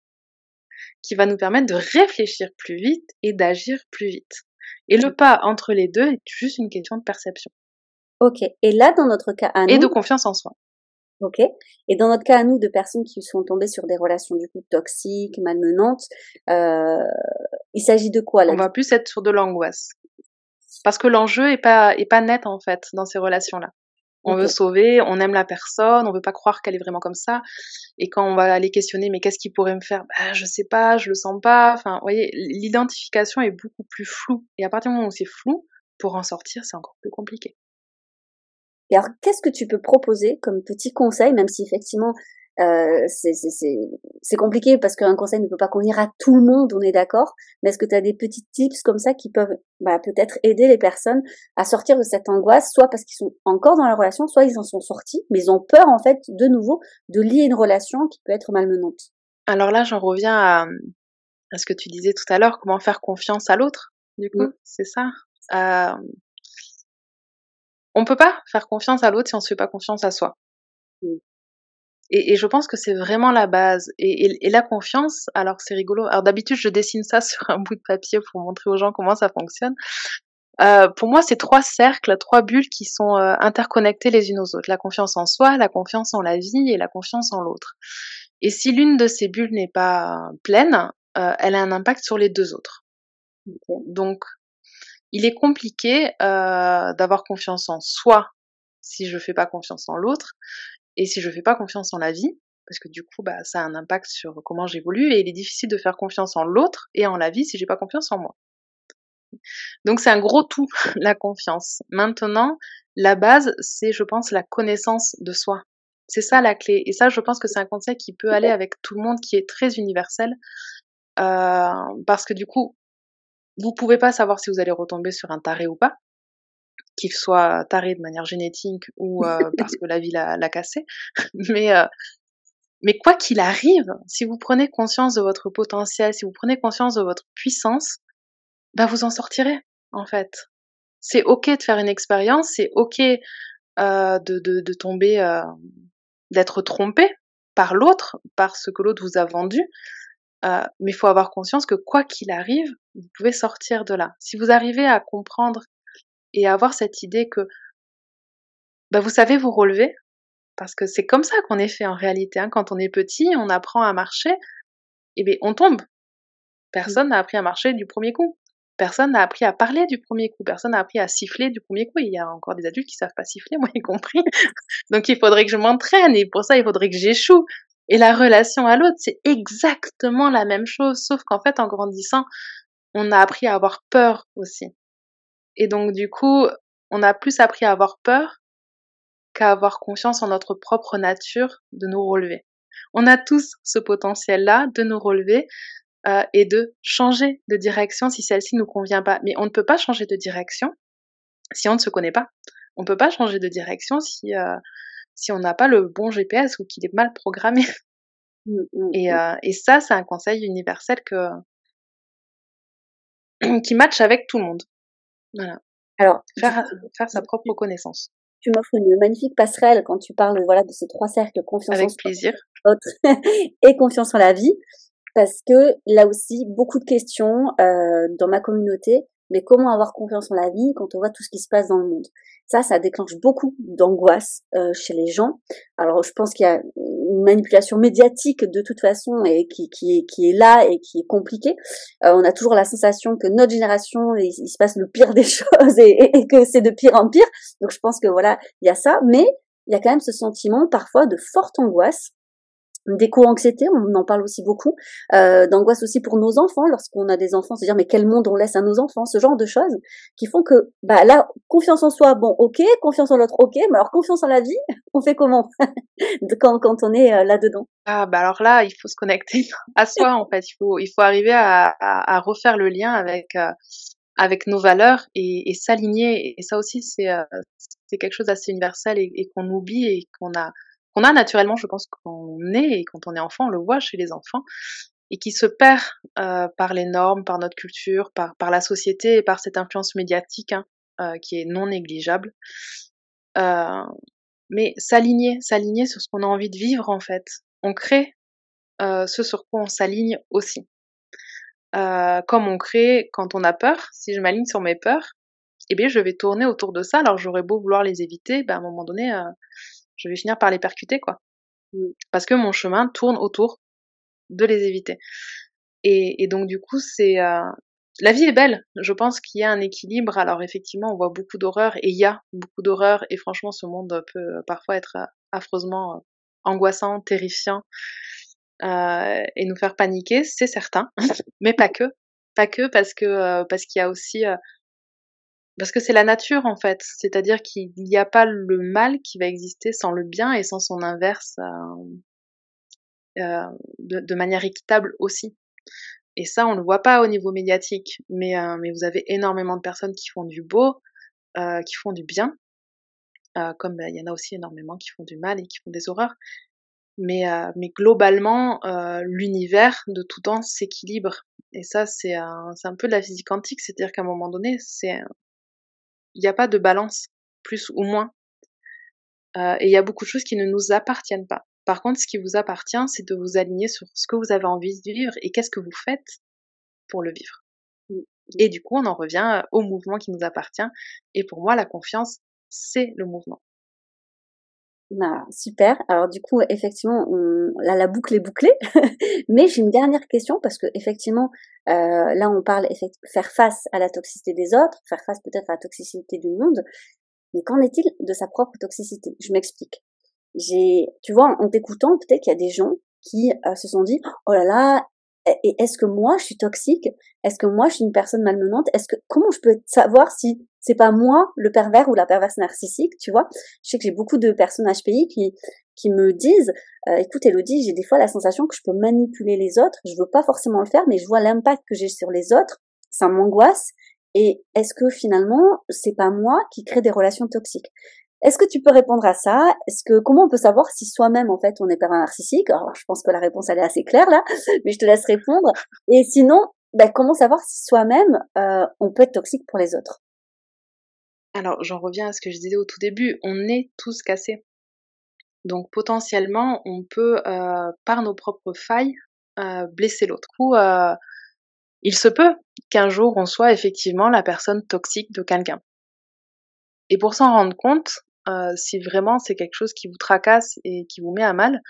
qui va nous permettre de réfléchir plus vite et d'agir plus vite. Et le pas entre les deux est juste une question de perception. Ok. Et là, dans notre cas à nous. Et de confiance en soi. Ok. Et dans notre cas à nous, de personnes qui sont tombées sur des relations du coup toxiques, malmenantes, euh, il s'agit de quoi là On va plus être sur de l'angoisse. Parce que l'enjeu est pas est pas net en fait dans ces relations-là. On veut sauver, on aime la personne, on veut pas croire qu'elle est vraiment comme ça. Et quand on va aller questionner, mais qu'est-ce qui pourrait me faire? Bah, Je sais pas, je le sens pas. Enfin, vous voyez, l'identification est beaucoup plus floue. Et à partir du moment où c'est flou, pour en sortir, c'est encore plus compliqué. Et alors, qu'est-ce que tu peux proposer comme petit conseil, même si effectivement euh, c'est compliqué parce qu'un conseil ne peut pas convenir à tout le monde, on est d'accord. Mais est-ce que tu as des petits tips comme ça qui peuvent bah, peut-être aider les personnes à sortir de cette angoisse, soit parce qu'ils sont encore dans la relation, soit ils en sont sortis, mais ils ont peur en fait de nouveau de lier une relation qui peut être malmenante? Alors là, j'en reviens à, à, ce que tu disais tout à l'heure, comment faire confiance à l'autre. Du coup, c'est ça. Euh, on peut pas faire confiance à l'autre si on se fait pas confiance à soi. Et, et, je pense que c'est vraiment la base. Et, et, et la confiance, alors c'est rigolo. Alors d'habitude, je dessine ça sur un bout de papier pour montrer aux gens comment ça fonctionne. Euh, pour moi, c'est trois cercles, trois bulles qui sont euh, interconnectées les unes aux autres. La confiance en soi, la confiance en la vie et la confiance en l'autre. Et si l'une de ces bulles n'est pas pleine, euh, elle a un impact sur les deux autres. Donc, il est compliqué euh, d'avoir confiance en soi si je fais pas confiance en l'autre. Et si je fais pas confiance en la vie, parce que du coup, bah, ça a un impact sur comment j'évolue, et il est difficile de faire confiance en l'autre et en la vie si j'ai pas confiance en moi. Donc c'est un gros tout, la confiance. Maintenant, la base, c'est, je pense, la connaissance de soi. C'est ça la clé. Et ça, je pense que c'est un conseil qui peut aller avec tout le monde, qui est très universel. Euh, parce que du coup, vous pouvez pas savoir si vous allez retomber sur un taré ou pas qu'il soit taré de manière génétique ou euh, parce que la vie l'a cassé. Mais, euh, mais quoi qu'il arrive, si vous prenez conscience de votre potentiel, si vous prenez conscience de votre puissance, ben vous en sortirez, en fait. C'est ok de faire une expérience, c'est ok euh, de, de, de, tomber, d'être trompé par l'autre, par ce que l'autre vous a vendu. Mais il faut avoir conscience que quoi qu'il arrive, vous pouvez sortir de là. Si vous arrivez à comprendre et avoir cette idée que bah, vous savez vous relever, parce que c'est comme ça qu'on est fait en réalité. Hein. Quand on est petit, on apprend à marcher, et bien on tombe. Personne n'a appris à marcher du premier coup. Personne n'a appris à parler du premier coup. Personne n'a appris à siffler du premier coup. Il y a encore des adultes qui savent pas siffler, moi y compris. Donc il faudrait que je m'entraîne et pour ça il faudrait que j'échoue. Et la relation à l'autre, c'est exactement la même chose, sauf qu'en fait en grandissant, on a appris à avoir peur aussi. Et donc, du coup, on a plus appris à avoir peur qu'à avoir confiance en notre propre nature de nous relever. On a tous ce potentiel-là de nous relever euh, et de changer de direction si celle-ci nous convient pas. Mais on ne peut pas changer de direction si on ne se connaît pas. On ne peut pas changer de direction si euh, si on n'a pas le bon GPS ou qu'il est mal programmé. Mmh, mmh, et, mmh. euh, et ça, c'est un conseil universel que qui match avec tout le monde. Voilà. Alors, faire, faire sa propre connaissance. Tu m'offres une magnifique passerelle quand tu parles voilà de ces trois cercles confiance Avec plaisir. et confiance en la vie parce que là aussi beaucoup de questions euh, dans ma communauté mais comment avoir confiance en la vie quand on voit tout ce qui se passe dans le monde? Ça, ça déclenche beaucoup d'angoisse euh, chez les gens. Alors, je pense qu'il y a une manipulation médiatique de toute façon et qui, qui, est, là et qui est compliquée. Euh, on a toujours la sensation que notre génération, il, se passe le pire des choses et, et que c'est de pire en pire. Donc, je pense que voilà, il y a ça. Mais il y a quand même ce sentiment parfois de forte angoisse d'éco-anxiété, on en parle aussi beaucoup, euh, d'angoisse aussi pour nos enfants lorsqu'on a des enfants, c'est-à-dire mais quel monde on laisse à nos enfants, ce genre de choses qui font que bah là confiance en soi, bon ok, confiance en l'autre, ok, mais alors confiance en la vie, on fait comment quand quand on est euh, là dedans Ah bah alors là il faut se connecter à soi en fait, il faut il faut arriver à, à, refaire le lien avec euh, avec nos valeurs et, et s'aligner. Et ça aussi c'est euh, c'est quelque chose d'assez universel et, et qu'on oublie et qu'on a qu'on a naturellement, je pense, quand on est et quand on est enfant, on le voit chez les enfants, et qui se perd euh, par les normes, par notre culture, par, par la société et par cette influence médiatique hein, euh, qui est non négligeable. Euh, mais s'aligner, s'aligner sur ce qu'on a envie de vivre en fait. On crée ce sur quoi on s'aligne aussi. comme on crée quand on a peur, si je m'aligne sur mes peurs, eh bien je vais tourner autour de ça. Alors j'aurais beau vouloir les éviter, ben, à un moment donné, je vais finir par les percuter, quoi. Parce que mon chemin tourne autour de les éviter. Et, donc du coup, c'est euh, la vie est belle. Je pense qu'il y a un équilibre. Alors effectivement, on voit beaucoup d'horreur et il y a beaucoup d'horreur. Et franchement, ce monde peut parfois être euh, affreusement euh, angoissant, terrifiant et nous faire paniquer, c'est certain. Mais pas que, pas que parce que parce qu'il y a aussi parce que c'est la nature en fait, c'est-à-dire qu'il n'y a pas le mal qui va exister sans le bien et sans son inverse euh, euh, de, manière équitable aussi. Et ça, on ne le voit pas au niveau médiatique, mais, euh, mais vous avez énormément de personnes qui font du beau, qui font du bien, comme bah, il y en a aussi énormément qui font du mal et qui font des horreurs. Mais, mais globalement, l'univers de tout temps s'équilibre. Et ça, c'est un, un peu de la physique quantique, c'est-à-dire qu'à un moment donné, c'est il n'y a pas de balance, plus ou moins. Euh, et il y a beaucoup de choses qui ne nous appartiennent pas. Par contre, ce qui vous appartient, c'est de vous aligner sur ce que vous avez envie de vivre et qu'est-ce que vous faites pour le vivre. Mmh. Et du coup, on en revient au mouvement qui nous appartient. Et pour moi, la confiance, c'est le mouvement. Bah, super. Alors du coup, effectivement, là, la boucle est bouclée. Mais j'ai une dernière question parce que effectivement, euh, là, on parle faire face à la toxicité des autres, faire face peut-être à la toxicité du monde. Mais qu'en est-il de sa propre toxicité? Je m'explique. J'ai, tu vois, en t'écoutant, peut-être qu'il y a des gens qui euh, se sont dit, oh là là, et est-ce que moi je suis toxique? Est-ce que moi je suis une personne malmenante? Est-ce que comment je peux savoir si c'est pas moi le pervers ou la perverse narcissique Tu vois? Je sais que j'ai beaucoup de personnes HPI qui qui me disent euh, écoute Elodie, j'ai des fois la sensation que je peux manipuler les autres, je veux pas forcément le faire mais je vois l'impact que j'ai sur les autres, ça m'angoisse. Et est-ce que finalement c'est pas moi qui crée des relations toxiques? Est-ce que tu peux répondre à ça? Est-ce que comment on peut savoir si soi-même en fait on est pervers narcissique? Alors je pense que la réponse elle est assez claire là, mais je te laisse répondre. Et sinon, ben, comment savoir si soi-même euh, on peut être toxique pour les autres? Alors j'en reviens à ce que je disais au tout début, on est tous cassés. Donc potentiellement on peut euh, par nos propres failles euh, blesser l'autre. Ou il se peut qu'un jour on soit effectivement la personne toxique de quelqu'un. Et pour s'en rendre compte, si vraiment c'est quelque chose qui vous tracasse et qui vous met à mal,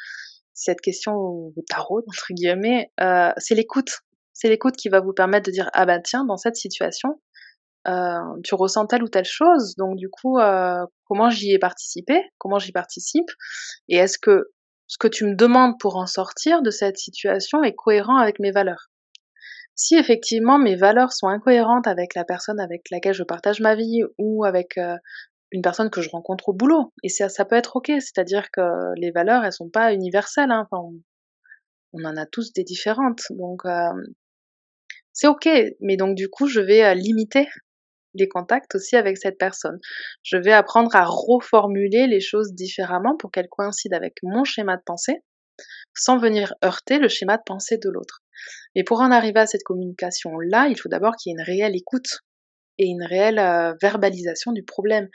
cette question vous taraude entre guillemets, euh, c'est l'écoute. C'est l'écoute qui va vous permettre de dire ah ben tiens dans cette situation euh, tu ressens telle ou telle chose donc du coup comment j'y ai participé, comment j'y participe et est-ce que ce que tu me demandes pour en sortir de cette situation est cohérent avec mes valeurs? Si effectivement mes valeurs sont incohérentes avec la personne avec laquelle je partage ma vie ou avec une personne que je rencontre au boulot. Et ça, ça peut être ok, c'est-à-dire que les valeurs, elles sont pas universelles. Hein. Enfin, on, en a tous des différentes, donc euh, c'est ok. Mais donc du coup, je vais euh, limiter les contacts aussi avec cette personne. Je vais apprendre à reformuler les choses différemment pour qu'elles coïncident avec mon schéma de pensée, sans venir heurter le schéma de pensée de l'autre. Mais pour en arriver à cette communication-là, il faut d'abord qu'il y ait une réelle écoute et une réelle euh, verbalisation du problème.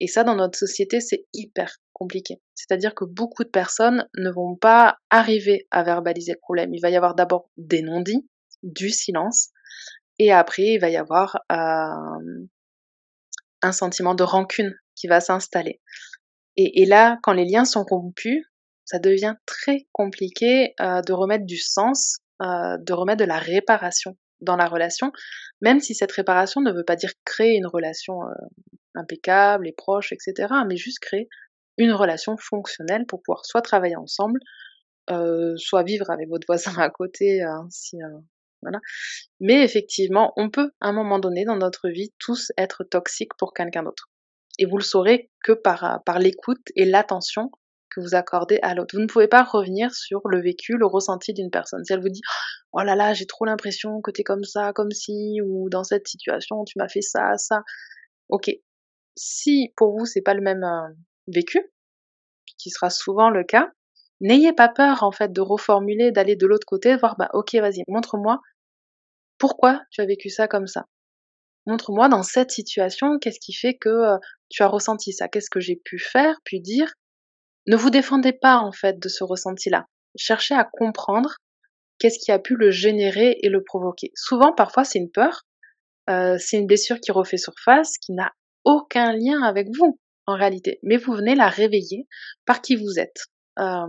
Et ça, dans notre société, c'est hyper compliqué. C'est-à-dire que beaucoup de personnes ne vont pas arriver à verbaliser le problème. Il va y avoir d'abord des non-dits, du silence, et après, il va y avoir euh, un sentiment de rancune qui va s'installer. Et, là, quand les liens sont rompus, ça devient très compliqué euh, de remettre du sens, euh, de remettre de la réparation dans la relation, même si cette réparation ne veut pas dire créer une relation euh, impeccable et proche, etc., mais juste créer une relation fonctionnelle pour pouvoir soit travailler ensemble, euh, soit vivre avec votre voisin à côté, hein, si, euh, voilà. Mais effectivement, on peut à un moment donné dans notre vie tous être toxiques pour quelqu'un d'autre. Et vous le saurez que par, par l'écoute et l'attention vous accordez à l'autre. Vous ne pouvez pas revenir sur le vécu, le ressenti d'une personne. Si elle vous dit Oh là là, j'ai trop l'impression que t'es comme ça, comme si, ou dans cette situation, tu m'as fait ça, ça. Ok. Si pour vous c'est pas le même euh, vécu, qui sera souvent le cas, n'ayez pas peur en fait de reformuler, d'aller de l'autre côté, voir bah ok vas-y, montre-moi pourquoi tu as vécu ça comme ça. Montre-moi dans cette situation qu'est-ce qui fait que euh, tu as ressenti ça, qu'est-ce que j'ai pu faire, puis dire ne vous défendez pas en fait de ce ressenti-là. Cherchez à comprendre qu'est-ce qui a pu le générer et le provoquer. Souvent, parfois, c'est une peur, euh, c'est une blessure qui refait surface, qui n'a aucun lien avec vous en réalité, mais vous venez la réveiller par qui vous êtes. Euh,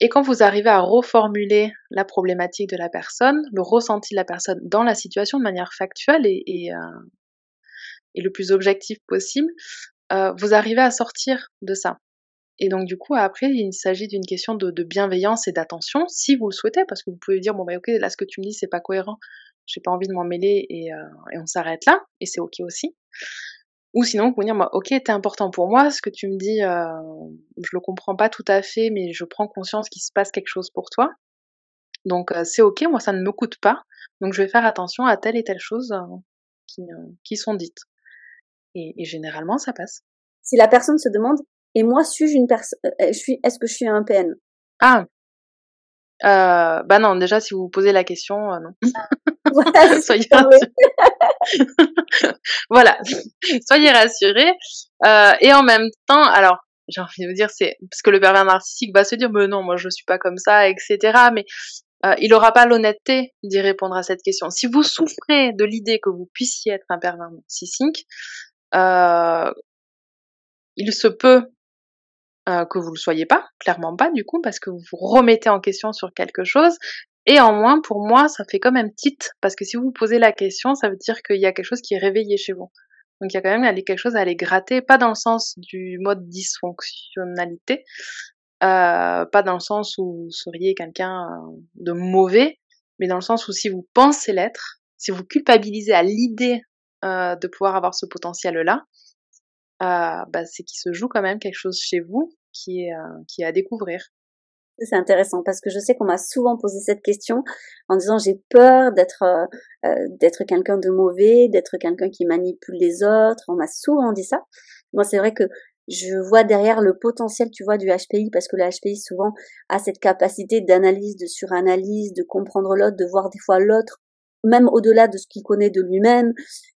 et quand vous arrivez à reformuler la problématique de la personne, le ressenti de la personne dans la situation de manière factuelle et, et, euh, et le plus objectif possible, euh, vous arrivez à sortir de ça. Et donc du coup, après, il s'agit d'une question de, bienveillance et d'attention, si vous le souhaitez, parce que vous pouvez dire, bon bah ok, là ce que tu me dis, c'est pas cohérent, j'ai pas envie de m'en mêler et, euh, et on s'arrête là, et c'est ok aussi. Ou sinon, vous pouvez dire, bah, ok, t'es important pour moi, ce que tu me dis, euh, je le comprends pas tout à fait, mais je prends conscience qu'il se passe quelque chose pour toi. Donc euh, c'est ok, moi ça ne me coûte pas, donc je vais faire attention à telle et telle chose euh, qui, qui sont dites. Et, et, généralement, ça passe. Si la personne se demande, et moi, suis-je une personne, euh, euh, suis, est-ce que je suis un PN Ah, euh, bah non, déjà, si vous vous posez la question, euh, non. Voilà, soyez rassurés. voilà, soyez rassurés. Euh, et en même temps, alors, j'ai envie de vous dire, c'est parce que le pervers narcissique va se dire, mais non, moi je suis pas comme ça, etc. Mais euh, il n'aura pas l'honnêteté d'y répondre à cette question. Si vous souffrez de l'idée que vous puissiez être un pervers narcissique, euh, il se peut euh, que vous le soyez pas, clairement pas du coup, parce que vous vous remettez en question sur quelque chose. Et en moins, pour moi, ça fait quand même titre, parce que si vous posez la question, ça veut dire qu'il y a quelque chose qui est réveillé chez vous. Donc il y a quand même quelque chose à aller gratter, pas dans le sens du mode dysfonctionnalité, euh, pas dans le sens où vous seriez quelqu'un de mauvais, mais dans le sens où si vous pensez l'être, si vous culpabilisez à l'idée euh, de pouvoir avoir ce potentiel-là, euh, bah, c'est qu'il se joue quand même quelque chose chez vous qui est, euh, qui à découvrir. C'est intéressant parce que je sais qu'on m'a souvent posé cette question en disant j'ai peur d'être d'être quelqu'un de mauvais, d'être quelqu'un qui manipule les autres. On m'a souvent dit ça. Moi, c'est vrai que je vois derrière le potentiel, tu vois, du HPI parce que le HPI souvent a cette capacité d'analyse, de suranalyse, de comprendre l'autre, de voir des fois l'autre même au-delà de ce qu'il connaît de lui-même.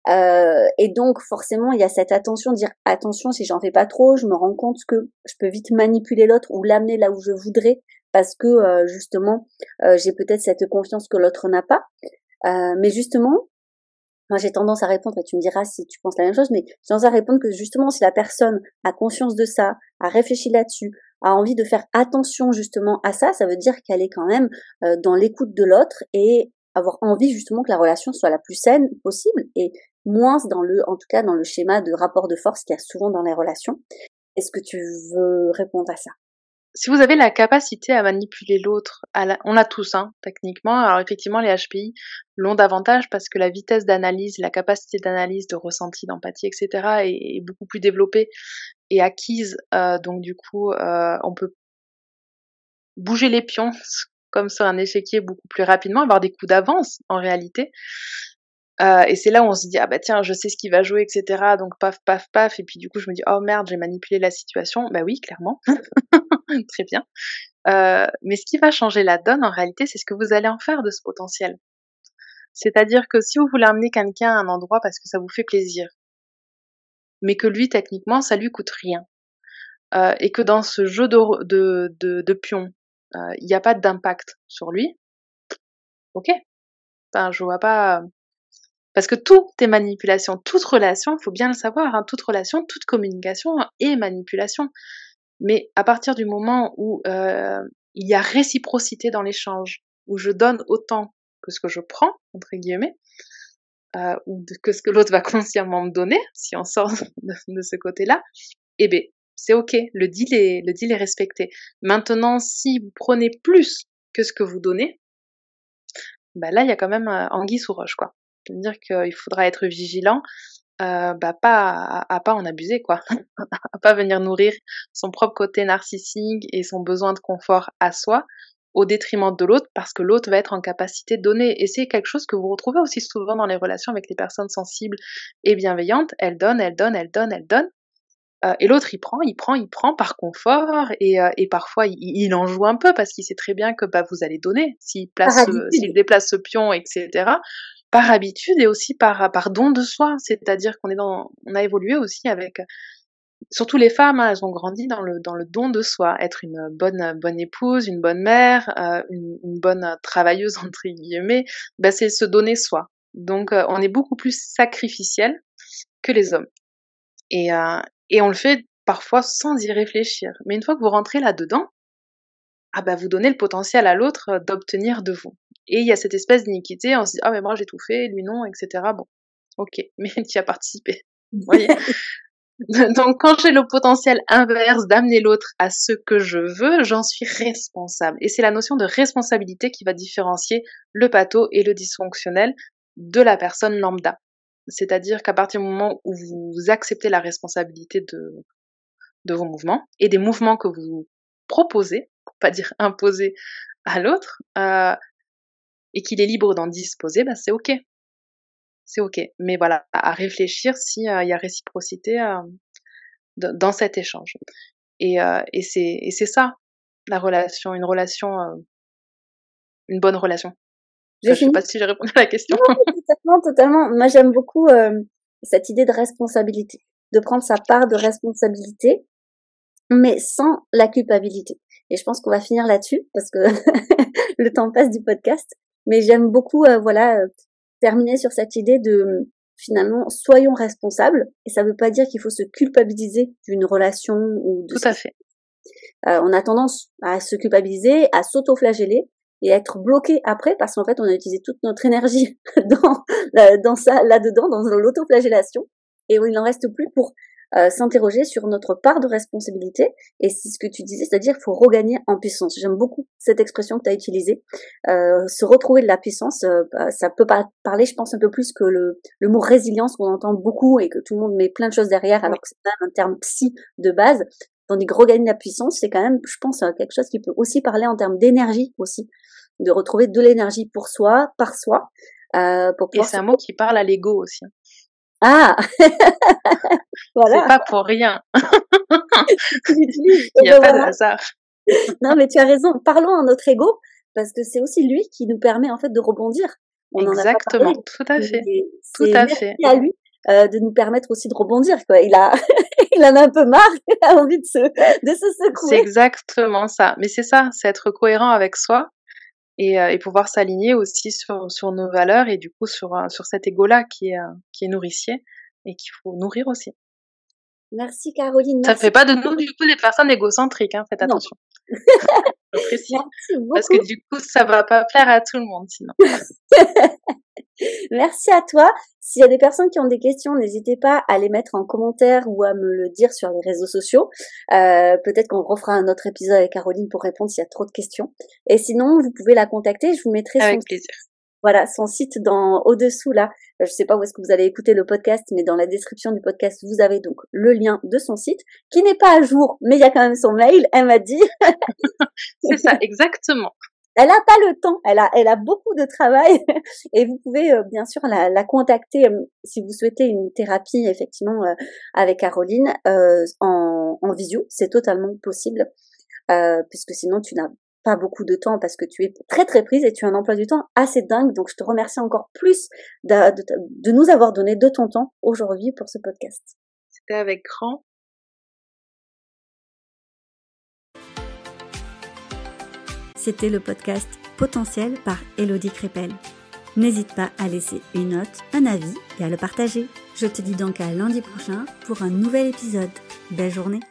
Euh, et donc forcément, il y a cette attention, dire attention, si j'en fais pas trop, je me rends compte que je peux vite manipuler l'autre ou l'amener là où je voudrais, parce que euh, justement, euh, j'ai peut-être cette confiance que l'autre n'a pas. Euh, mais justement, moi j'ai tendance à répondre, et tu me diras si tu penses la même chose, mais j'ai tendance à répondre que justement, si la personne a conscience de ça, a réfléchi là-dessus, a envie de faire attention justement à ça, ça veut dire qu'elle est quand même euh, dans l'écoute de l'autre et avoir envie justement que la relation soit la plus saine possible et moins dans le, en tout cas dans le schéma de rapport de force qu'il y a souvent dans les relations. Est-ce que tu veux répondre à ça? Si vous avez la capacité à manipuler l'autre, on l'a tous, hein, techniquement. Alors effectivement, les HPI l'ont davantage parce que la vitesse d'analyse, la capacité d'analyse, de ressenti, d'empathie, etc. Est, beaucoup plus développée et acquise. Euh, donc du coup, euh, on peut bouger les pions, comme sur un échiquier beaucoup plus rapidement, avoir des coups d'avance en réalité. Euh, et c'est là où on se dit ah bah tiens je sais ce qui va jouer etc donc paf paf paf et puis du coup je me dis oh merde j'ai manipulé la situation. Bah oui clairement. Très bien. Euh, mais ce qui va changer la donne en réalité c'est ce que vous allez en faire de ce potentiel. C'est-à-dire que si vous voulez amener quelqu'un à un endroit parce que ça vous fait plaisir, mais que lui, techniquement, ça lui coûte rien, euh, et que dans ce jeu de, de, de, de pions, il n'y a pas d'impact sur lui, ok. Enfin, je vois pas. Parce que tout est manipulation, toute relation, faut bien le savoir, hein, toute relation, toute communication est manipulation. Mais à partir du moment où euh, il y a réciprocité dans l'échange, où je donne autant que ce que je prends, entre guillemets, euh, ou que ce que l'autre va consciemment me donner, si on sort de, ce côté-là, eh bien, c'est ok, le deal est, le respecté. Maintenant, si vous prenez plus que ce que vous donnez, bah là, il y a quand même euh, anguille sous roche, quoi. C'est-à-dire qu'il faudra être vigilant, euh, bah pas à, pas en abuser, quoi. à pas venir nourrir son propre côté narcissique et son besoin de confort à soi au détriment de l'autre parce que l'autre va être en capacité de donner. Et c'est quelque chose que vous retrouvez aussi souvent dans les relations avec les personnes sensibles et bienveillantes. Elles donnent, elles donnent, elles donnent, elles donnent. Euh, et l'autre, il prend, il prend, il prend par confort et, euh, et parfois il, il, en joue un peu parce qu'il sait très bien que bah, vous allez donner s'il place, s'il déplace ce pion, etc. Par habitude et aussi par, par don de soi, c'est-à-dire qu'on est dans, on a évolué aussi avec, surtout les femmes, hein, elles ont grandi dans le dans le don de soi, être une bonne bonne épouse, une bonne mère, euh, une, une, bonne travailleuse entre guillemets, bah, c'est se donner soi. Donc euh, on est beaucoup plus sacrificiel que les hommes. Et, euh, et on le fait parfois sans y réfléchir. Mais une fois que vous rentrez là-dedans, ah bah vous donnez le potentiel à l'autre euh, d'obtenir de vous. Et il y a cette espèce d'iniquité, on se dit ah mais moi j'ai tout fait, lui non, etc. Bon, ok, mais tu as participé. Vous voyez? Donc quand j'ai le potentiel inverse d'amener l'autre à ce que je veux, j'en suis responsable. Et c'est la notion de responsabilité qui va différencier le pato et le dysfonctionnel de la personne lambda. C'est-à-dire qu'à partir du moment où vous acceptez la responsabilité de, vos mouvements et des mouvements que vous proposez, pour pas dire imposer à l'autre, euh, et qu'il est libre d'en disposer, bah c'est ok. C'est ok. Mais voilà, à réfléchir s'il euh, y a réciprocité euh, dans cet échange. Et, euh, et c'est ça, la relation, une relation, euh, une bonne relation. Je sais pas si j'ai répondu à la question. Non, totalement, totalement. Moi, j'aime beaucoup euh, cette idée de responsabilité, de prendre sa part de responsabilité, mais sans la culpabilité. Et je pense qu'on va finir là-dessus parce que le temps passe du podcast. Mais j'aime beaucoup, euh, voilà, euh, terminer sur cette idée de finalement soyons responsables. Et ça ne veut pas dire qu'il faut se culpabiliser d'une relation ou de. Tout à fait. Euh, on a tendance à se culpabiliser, à s'auto-flageller et être bloqué après parce qu'en fait on a utilisé toute notre énergie dans dans ça là-dedans dans l'autoflagellation. Et il n'en reste plus pour euh, s'interroger sur notre part de responsabilité. Et c'est ce que tu disais c'est-à-dire faut regagner en puissance. J'aime beaucoup cette expression que tu as utilisée. Euh, se retrouver de la puissance euh, bah, ça peut parler je pense un peu plus que le, le mot résilience qu'on entend beaucoup et que tout le monde met plein de choses derrière alors que c'est même un terme psy de base tandis que regagner la puissance c'est quand même je pense quelque chose qui peut aussi parler en termes d'énergie aussi de retrouver de l'énergie pour soi, par soi. Euh, pour Et c'est un mot qui parle à l'ego aussi. Ah Voilà. C'est pas pour rien. Il n'y a pas de hasard. non, mais tu as raison. Parlons à notre ego, parce que c'est aussi lui qui nous permet en fait de rebondir. Exactement, tout à fait. Tout à fait. à lui euh, de nous permettre aussi de rebondir. Quoi. Il a, il en a un peu marre, il a envie de se, de se secouer. C'est exactement ça. Mais c'est ça, c'est être cohérent avec soi et, euh, et pouvoir s'aligner aussi sur, sur nos valeurs et du coup sur, euh, sur cet ego-là qui est, euh, qui est nourricier et qu'il faut nourrir aussi. Merci Caroline. Ça ne fait pas de nous du coup des personnes égocentriques, hein, faites attention. Parce que du coup, ça va pas plaire à tout le monde sinon. Merci à toi. S'il y a des personnes qui ont des questions, n'hésitez pas à les mettre en commentaire ou à me le dire sur les réseaux sociaux. Euh, Peut-être qu'on refera un autre épisode avec Caroline pour répondre s'il y a trop de questions. Et sinon, vous pouvez la contacter. Je vous mettrai avec plaisir. Voilà, son site dans au-dessous là. Je sais pas où est-ce que vous allez écouter le podcast, mais dans la description du podcast, vous avez donc le lien de son site, qui n'est pas à jour, mais il y a quand même son mail, elle m'a dit. C'est ça, exactement. Elle a pas le temps, elle a, elle a beaucoup de travail et vous pouvez euh, bien sûr la, la contacter euh, si vous souhaitez une thérapie effectivement euh, avec Caroline en, en visio, c'est totalement possible puisque sinon tu n'as pas beaucoup de temps parce que tu es très très prise et tu as un emploi du temps assez dingue. Donc je te remercie encore plus de, de nous avoir donné de ton temps aujourd'hui pour ce podcast. C'était avec grand C'était le podcast Potentiel par Elodie Crépel. N'hésite pas à laisser une note, un avis et à le partager. Je te dis donc à lundi prochain pour un nouvel épisode. Belle journée